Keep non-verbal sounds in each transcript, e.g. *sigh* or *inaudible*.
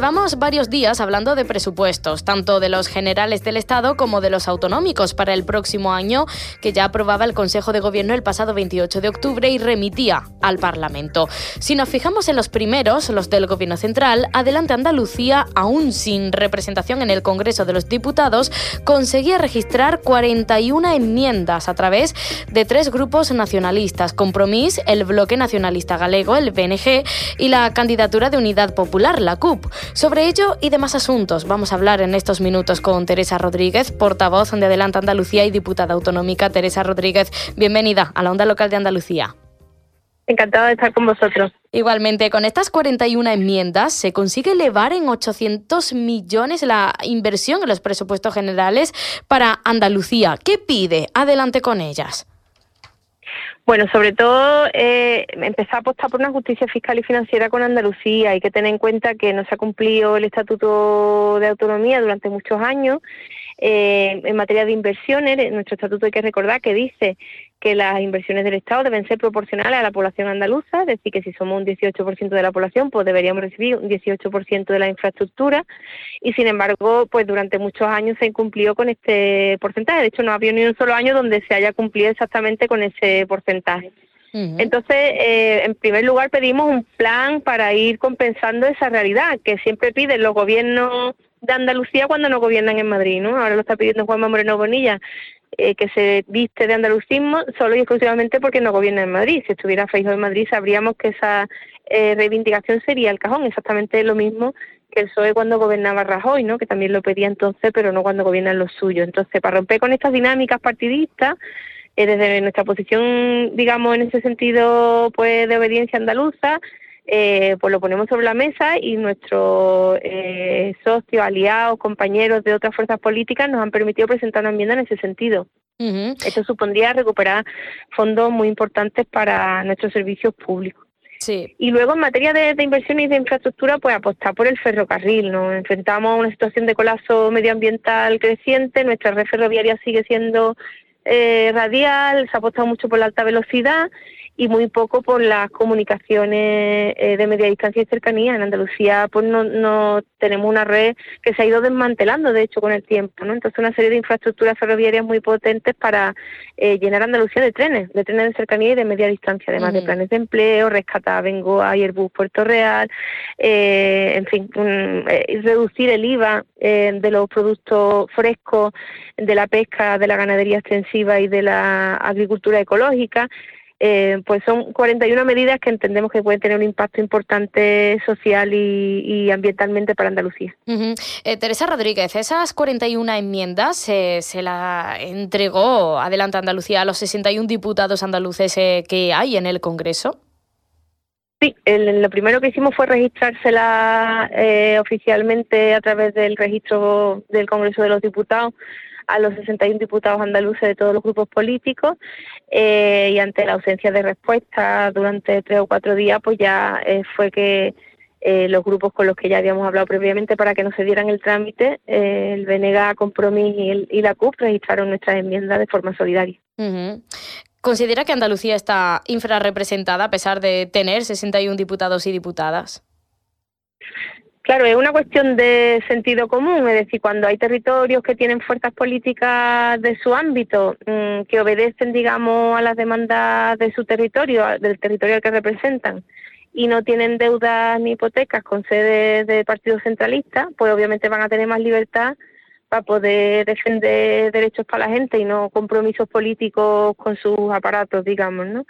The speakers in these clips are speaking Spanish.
Llevamos varios días hablando de presupuestos, tanto de los generales del Estado como de los autonómicos para el próximo año, que ya aprobaba el Consejo de Gobierno el pasado 28 de octubre y remitía al Parlamento. Si nos fijamos en los primeros, los del Gobierno Central, Adelante Andalucía, aún sin representación en el Congreso de los Diputados, conseguía registrar 41 enmiendas a través de tres grupos nacionalistas, Compromís, el Bloque Nacionalista Galego, el BNG, y la candidatura de Unidad Popular, la CUP. Sobre ello y demás asuntos vamos a hablar en estos minutos con Teresa Rodríguez, portavoz de Adelante Andalucía y diputada autonómica. Teresa Rodríguez, bienvenida a la Onda Local de Andalucía. Encantada de estar con vosotros. Igualmente, con estas 41 enmiendas se consigue elevar en 800 millones la inversión en los presupuestos generales para Andalucía. ¿Qué pide? Adelante con ellas. Bueno, sobre todo eh, empezar a apostar por una justicia fiscal y financiera con Andalucía. Hay que tener en cuenta que no se ha cumplido el Estatuto de Autonomía durante muchos años eh, en materia de inversiones. nuestro estatuto hay que recordar que dice que las inversiones del Estado deben ser proporcionales a la población andaluza, es decir, que si somos un 18% de la población, pues deberíamos recibir un 18% de la infraestructura y sin embargo, pues durante muchos años se incumplió con este porcentaje. De hecho, no ha habido ni un solo año donde se haya cumplido exactamente con ese porcentaje. Entonces, eh, en primer lugar, pedimos un plan para ir compensando esa realidad que siempre piden los gobiernos de Andalucía cuando no gobiernan en Madrid, ¿no? Ahora lo está pidiendo Juanma Moreno Bonilla, eh, que se viste de andalucismo solo y exclusivamente porque no gobierna en Madrid. Si estuviera Feijóo en Madrid sabríamos que esa eh, reivindicación sería el cajón, exactamente lo mismo que el PSOE cuando gobernaba Rajoy, ¿no? Que también lo pedía entonces, pero no cuando gobiernan los suyos. Entonces, para romper con estas dinámicas partidistas, eh, desde nuestra posición, digamos, en ese sentido, pues de obediencia andaluza, eh, pues lo ponemos sobre la mesa y nuestros eh, socios, aliados, compañeros de otras fuerzas políticas nos han permitido presentar una enmienda en ese sentido. Esto supondría recuperar fondos muy importantes para nuestros servicios públicos. Sí. Y luego en materia de, de inversión y de infraestructura, pues apostar por el ferrocarril. Nos enfrentamos a una situación de colapso medioambiental creciente, nuestra red ferroviaria sigue siendo eh, radial, se ha apostado mucho por la alta velocidad y muy poco por las comunicaciones eh, de media distancia y cercanía. En Andalucía pues no, no tenemos una red que se ha ido desmantelando, de hecho, con el tiempo. ¿no? Entonces, una serie de infraestructuras ferroviarias muy potentes para eh, llenar Andalucía de trenes, de trenes de cercanía y de media distancia, además de planes de empleo, rescatar Vengo a Airbus Puerto Real, eh, en fin, reducir el IVA de los productos frescos, de la pesca, de la ganadería extensiva y de la agricultura ecológica. Eh, pues son 41 medidas que entendemos que pueden tener un impacto importante social y, ambientalmente para Andalucía. Eh, Teresa Rodríguez, esas 41 enmiendas se la entregó Adelante Andalucía a los 61 diputados andaluces eh, que hay en el Congreso. Sí, lo primero que hicimos fue registrársela oficialmente a través del registro del Congreso de los Diputados a los 61 diputados andaluces de todos los grupos políticos eh, y ante la ausencia de respuesta durante tres o cuatro días, pues ya eh, fue que eh, los grupos con los que ya habíamos hablado previamente para que no se dieran el trámite, el BNG, Compromís y, la CUP registraron nuestras enmiendas de forma solidaria. ¿Considera que Andalucía está infrarrepresentada a pesar de tener 61 diputados y diputadas? Claro, es una cuestión de sentido común, es decir, cuando hay territorios que tienen fuerzas políticas de su ámbito, mm, que obedecen, digamos, a las demandas de su territorio, del territorio al que representan, y no tienen deudas ni hipotecas con sede de partidos centralistas, pues obviamente van a tener más libertad para poder defender derechos para la gente y no compromisos políticos con sus aparatos, digamos, ¿no?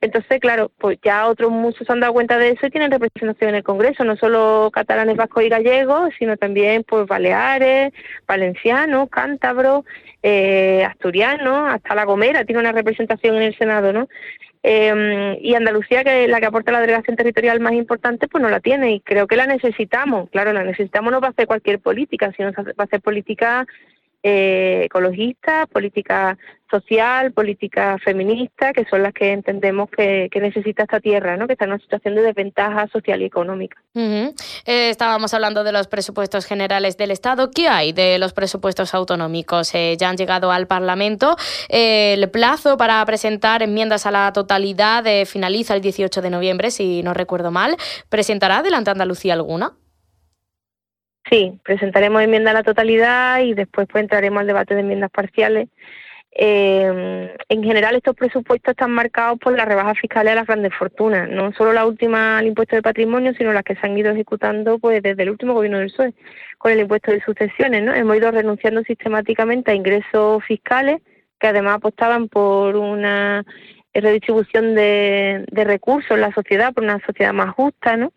Entonces, claro, pues ya otros muchos se han dado cuenta de eso y tienen representación en el Congreso, no solo catalanes, vascos y gallegos, sino también pues baleares, valencianos, cántabros, eh, asturianos, hasta La Gomera tiene una representación en el Senado, ¿no? Eh, y Andalucía, que es la que aporta la delegación territorial más importante, pues no la tiene y creo que la necesitamos. Claro, la necesitamos no va a hacer cualquier política, sino va a hacer política eh, ecologista, política social, política feminista, que son las que entendemos que, necesita esta tierra, ¿no? que está en una situación de desventaja social y económica. Eh, estábamos hablando de los presupuestos generales del Estado. ¿Qué hay de los presupuestos autonómicos? Eh, ya han llegado al Parlamento. el plazo para presentar enmiendas a la totalidad finaliza el 18 de noviembre, si no recuerdo mal. ¿Presentará adelante Andalucía alguna? Sí, presentaremos enmienda a la totalidad y después pues entraremos al debate de enmiendas parciales. Eh, en general estos presupuestos están marcados por las rebajas fiscales a las grandes fortunas, no solo la última al impuesto de patrimonio, sino las que se han ido ejecutando pues desde el último gobierno del PSOE con el impuesto de sucesiones, ¿no? Hemos ido renunciando sistemáticamente a ingresos fiscales que además apostaban por una redistribución de, de recursos en la sociedad, por una sociedad más justa, ¿no?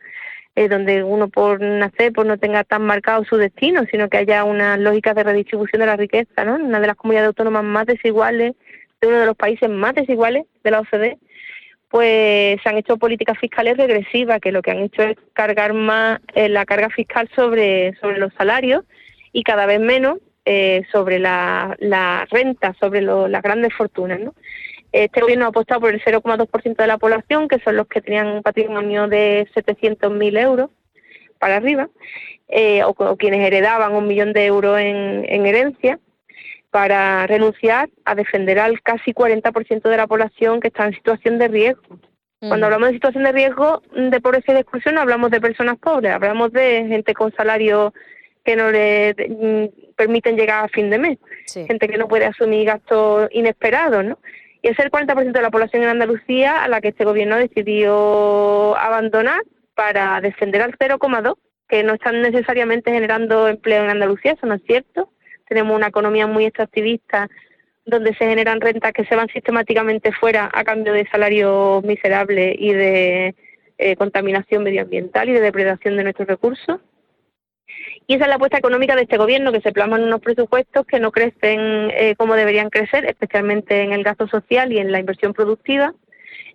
Eh, donde uno por nacer pues no tenga tan marcado su destino, sino que haya una lógica de redistribución de la riqueza, ¿no? Una de las comunidades autónomas más desiguales, de uno de los países más desiguales de la OCDE, pues se han hecho políticas fiscales regresivas, que lo que han hecho es cargar más eh, la carga fiscal sobre, sobre los salarios y cada vez menos eh, sobre la, la renta, sobre las grandes fortunas, ¿no? Este gobierno ha apostado por el 0,2% de la población, que son los que tenían un patrimonio de 700.000 euros para arriba, eh, o, quienes heredaban un millón de euros en, herencia, para renunciar a defender al casi 40% de la población que está en situación de riesgo. Cuando hablamos de situación de riesgo de pobreza y de exclusión, no hablamos de personas pobres, hablamos de gente con salario que no le mm, permiten llegar a fin de mes, gente que no puede asumir gastos inesperados, ¿no? Y es el 40% de la población en Andalucía a la que este gobierno decidió abandonar para descender al 0,2, que no están necesariamente generando empleo en Andalucía, eso no es cierto. Tenemos una economía muy extractivista donde se generan rentas que se van sistemáticamente fuera a cambio de salarios miserables y de eh, contaminación medioambiental y de depredación de nuestros recursos. Y esa es la apuesta económica de este gobierno, que se plasman unos presupuestos que no crecen eh, como deberían crecer, especialmente en el gasto social y en la inversión productiva,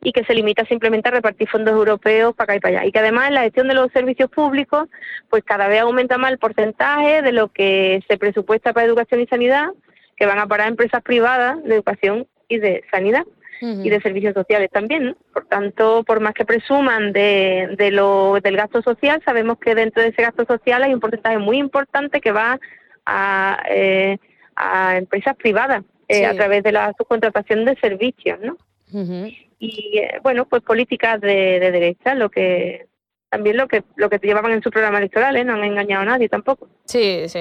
y que se limita simplemente a repartir fondos europeos para acá y para allá. Y que además en la gestión de los servicios públicos, pues cada vez aumenta más el porcentaje de lo que se presupuesta para educación y sanidad, que van a parar empresas privadas de educación y de sanidad y de servicios sociales también. Por tanto, por más que presuman de, de lo, del gasto social, sabemos que dentro de ese gasto social hay un porcentaje muy importante que va a, eh, a empresas privadas eh, a través de la subcontratación de servicios, ¿no? Y eh, bueno, pues políticas de, de derecha, lo que también lo que lo que te llevaban en su programa electoral, ¿eh? no han engañado a nadie tampoco. Sí, sí.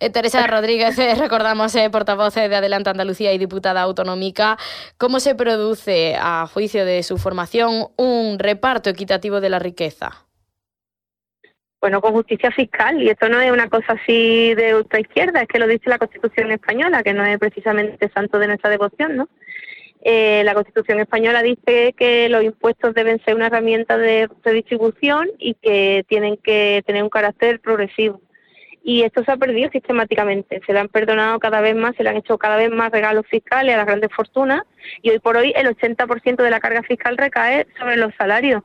Eh, Teresa *laughs* Rodríguez, eh, recordamos, eh, portavoz de Adelante Andalucía y diputada autonómica, ¿cómo se produce, a juicio de su formación, un reparto equitativo de la riqueza? Bueno, con justicia fiscal, y esto no es una cosa así de ultraizquierda, es que lo dice la Constitución española, que no es precisamente santo de nuestra devoción, ¿no? Eh, la Constitución española dice que los impuestos deben ser una herramienta de redistribución y que tienen que tener un carácter progresivo. Y esto se ha perdido sistemáticamente. Se le han perdonado cada vez más, se le han hecho cada vez más regalos fiscales a las grandes fortunas y hoy por hoy el 80% de la carga fiscal recae sobre los salarios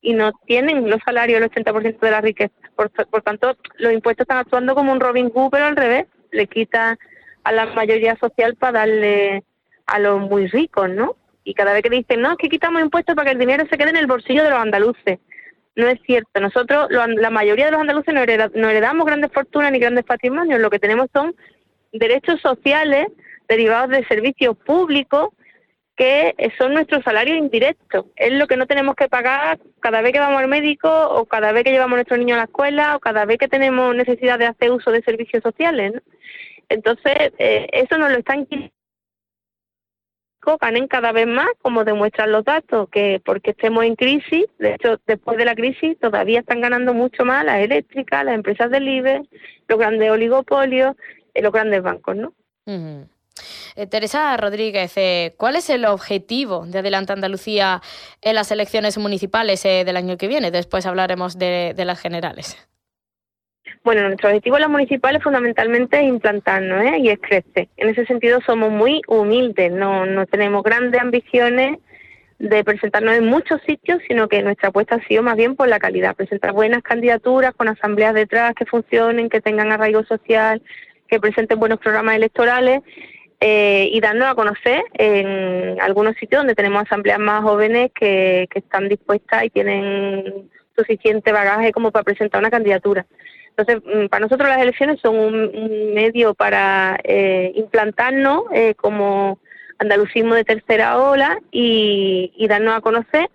y no tienen los salarios el 80% de la riqueza. Por, por tanto, los impuestos están actuando como un Robin Hood, pero al revés. Le quita a la mayoría social para darle a los muy ricos, ¿no? Y cada vez que dicen, no, es que quitamos impuestos para que el dinero se quede en el bolsillo de los andaluces. No es cierto. Nosotros, la mayoría de los andaluces, no, heredamos grandes fortunas ni grandes patrimonios. Lo que tenemos son derechos sociales derivados de servicios públicos que son nuestro salario indirecto. Es lo que no tenemos que pagar cada vez que vamos al médico o cada vez que llevamos a nuestro niño a la escuela o cada vez que tenemos necesidad de hacer uso de servicios sociales. Entonces, eh, eso nos lo están quitando ganen cada vez más, como demuestran los datos, que porque estemos en crisis, de hecho, después de la crisis todavía están ganando mucho más las eléctricas, las empresas del IBE, los grandes oligopolios, y los grandes bancos, ¿no? Eh, Teresa Rodríguez, eh, ¿cuál es el objetivo de Adelante Andalucía en las elecciones municipales eh, del año que viene? Después hablaremos de las generales. Bueno, nuestro objetivo en las municipales fundamentalmente es implantarnos ¿eh? y es. En ese sentido somos muy humildes, no, no tenemos grandes ambiciones de presentarnos en muchos sitios, sino que nuestra apuesta ha sido más bien por la calidad, presentar buenas candidaturas con asambleas detrás que funcionen, que tengan arraigo social, que presenten buenos programas electorales eh, y darnos a conocer en algunos sitios donde tenemos asambleas más jóvenes que, están dispuestas y tienen suficiente bagaje como para presentar una candidatura. Entonces, mm, para nosotros las elecciones son un, medio para eh, implantarnos eh, como andalucismo de tercera ola y, darnos a conocer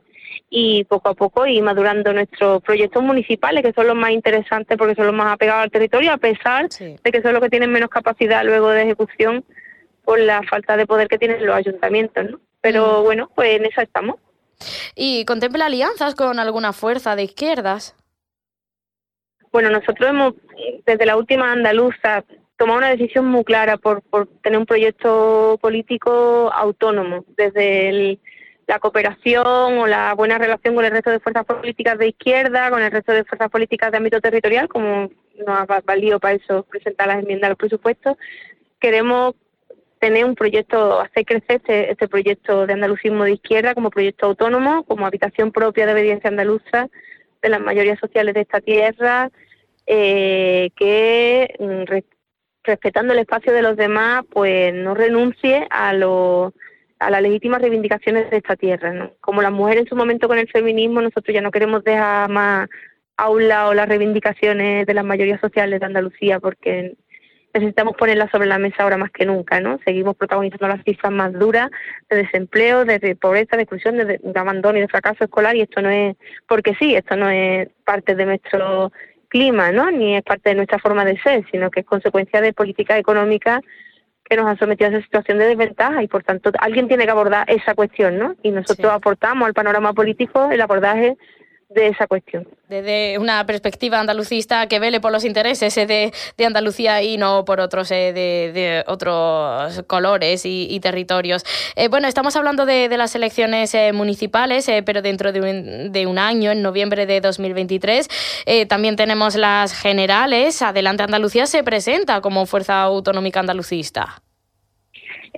y poco a poco ir madurando nuestros proyectos municipales, que son los más interesantes porque son los más apegados al territorio, a pesar de que son los que tienen menos capacidad luego de ejecución por la falta de poder que tienen los ayuntamientos, ¿no? Pero mm. bueno, pues en eso estamos. ¿Y contempla alianzas con alguna fuerza de izquierdas? Bueno, nosotros hemos, desde la última andaluza, tomado una decisión muy clara por, por tener un proyecto político autónomo, desde la cooperación o la buena relación con el resto de fuerzas políticas de izquierda, con el resto de fuerzas políticas de ámbito territorial, como nos ha valido para eso presentar las enmiendas a los presupuestos. Queremos tener un proyecto, hacer crecer este, este, proyecto de andalucismo de izquierda como proyecto autónomo, como habitación propia de obediencia andaluza de las mayorías sociales de esta tierra, eh, que mm, respetando el espacio de los demás, pues no renuncie a lo, a las legítimas reivindicaciones de esta tierra. ¿no? Como las mujeres en su momento con el feminismo, nosotros ya no queremos dejar más a un lado las reivindicaciones de las mayorías sociales de Andalucía, porque necesitamos ponerla sobre la mesa ahora más que nunca, ¿no? Seguimos protagonizando las cifras más duras de desempleo, de, pobreza, de exclusión, de, abandono y de fracaso escolar y esto no es porque sí, esto no es parte de nuestro clima, ¿no? Ni es parte de nuestra forma de ser, sino que es consecuencia de políticas económicas que nos han sometido a esa situación de desventaja y por tanto alguien tiene que abordar esa cuestión, ¿no? Y nosotros aportamos al panorama político el abordaje de esa cuestión. Desde una perspectiva andalucista que vele por los intereses eh, de, de Andalucía y no por otros eh, de, otros colores y, territorios. Eh, bueno, estamos hablando de, las elecciones municipales, pero dentro de un, de un, año, en noviembre de 2023, también tenemos las generales. Adelante Andalucía se presenta como fuerza autonómica andalucista.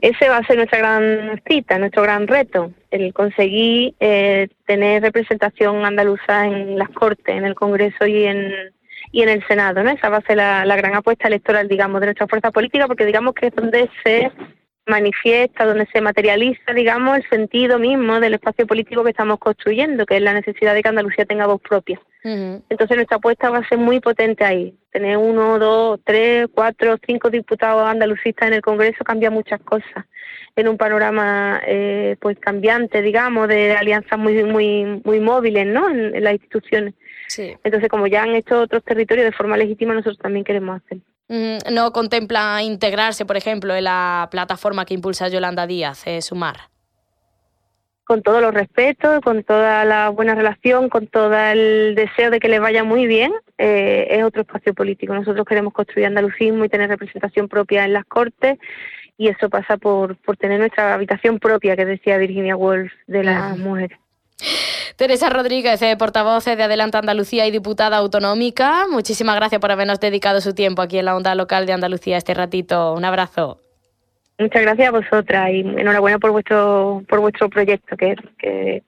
Ese va a ser nuestra gran cita, nuestro gran reto, el conseguir eh, tener representación andaluza en las Cortes, en el Congreso y en, y en el Senado. ¿no? Esa va a ser la, la gran apuesta electoral, digamos, de nuestra fuerza política, porque digamos que es donde se manifiesta, donde se materializa, digamos, el sentido mismo del espacio político que estamos construyendo, que es la necesidad de que Andalucía tenga voz propia. Entonces nuestra apuesta va a ser muy potente ahí. Tener uno, dos, tres, cuatro, cinco diputados andalucistas en el Congreso cambia muchas cosas en un panorama eh, pues cambiante, digamos, de alianzas muy muy muy móviles, ¿no? En, las instituciones. Entonces, como ya han hecho otros territorios de forma legítima, nosotros también queremos hacerlo. ¿No contempla integrarse, por ejemplo, en la plataforma que impulsa Yolanda Díaz, eh, Sumar? Con todos los respetos, con toda la buena relación, con todo el deseo de que les vaya muy bien, eh, es otro espacio político. Nosotros queremos construir andalucismo y tener representación propia en las Cortes y eso pasa por, por tener nuestra habitación propia, que decía Virginia Woolf, de las mujeres. Teresa Rodríguez, eh, portavoz de Adelante Andalucía y diputada autonómica, muchísimas gracias por habernos dedicado su tiempo aquí en la onda local de Andalucía este ratito. Un abrazo. Muchas gracias a vosotras y enhorabuena por vuestro por vuestro proyecto que, que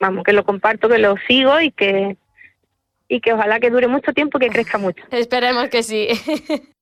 vamos que lo comparto, que lo sigo y que y que ojalá que dure mucho tiempo y que crezca mucho. *laughs* Esperemos que sí. *laughs*